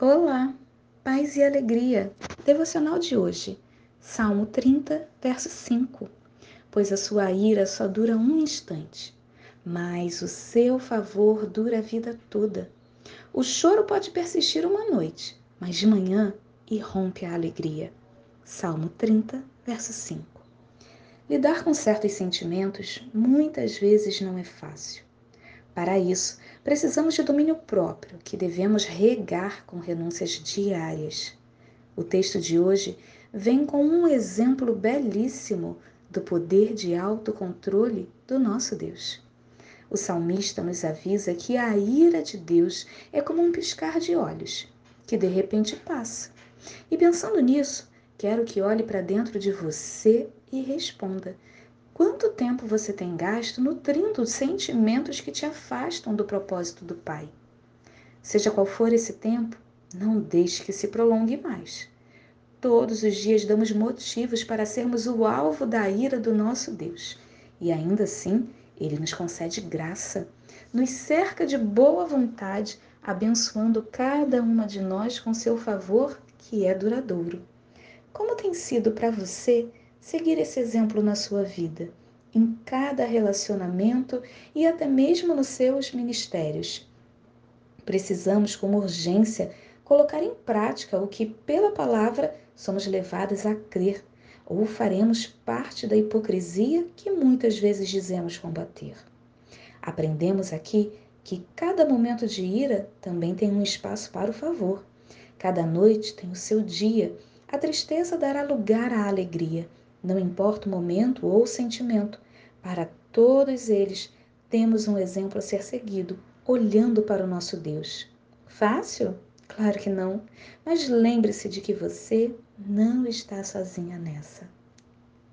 Olá, paz e alegria. Devocional de hoje, Salmo 30, verso 5. Pois a sua ira só dura um instante, mas o seu favor dura a vida toda. O choro pode persistir uma noite, mas de manhã irrompe a alegria. Salmo 30, verso 5. Lidar com certos sentimentos muitas vezes não é fácil. Para isso, precisamos de domínio próprio, que devemos regar com renúncias diárias. O texto de hoje vem com um exemplo belíssimo do poder de autocontrole do nosso Deus. O salmista nos avisa que a ira de Deus é como um piscar de olhos, que de repente passa. E pensando nisso, quero que olhe para dentro de você e responda: Quanto tempo você tem gasto nutrindo sentimentos que te afastam do propósito do Pai? Seja qual for esse tempo, não deixe que se prolongue mais. Todos os dias damos motivos para sermos o alvo da ira do nosso Deus. E ainda assim, Ele nos concede graça, nos cerca de boa vontade, abençoando cada uma de nós com seu favor que é duradouro. Como tem sido para você? Seguir esse exemplo na sua vida, em cada relacionamento e até mesmo nos seus ministérios. Precisamos, com urgência, colocar em prática o que, pela palavra, somos levadas a crer, ou faremos parte da hipocrisia que muitas vezes dizemos combater. Aprendemos aqui que cada momento de ira também tem um espaço para o favor. Cada noite tem o seu dia. A tristeza dará lugar à alegria não importa o momento ou o sentimento, para todos eles temos um exemplo a ser seguido, olhando para o nosso Deus. Fácil? Claro que não, mas lembre-se de que você não está sozinha nessa.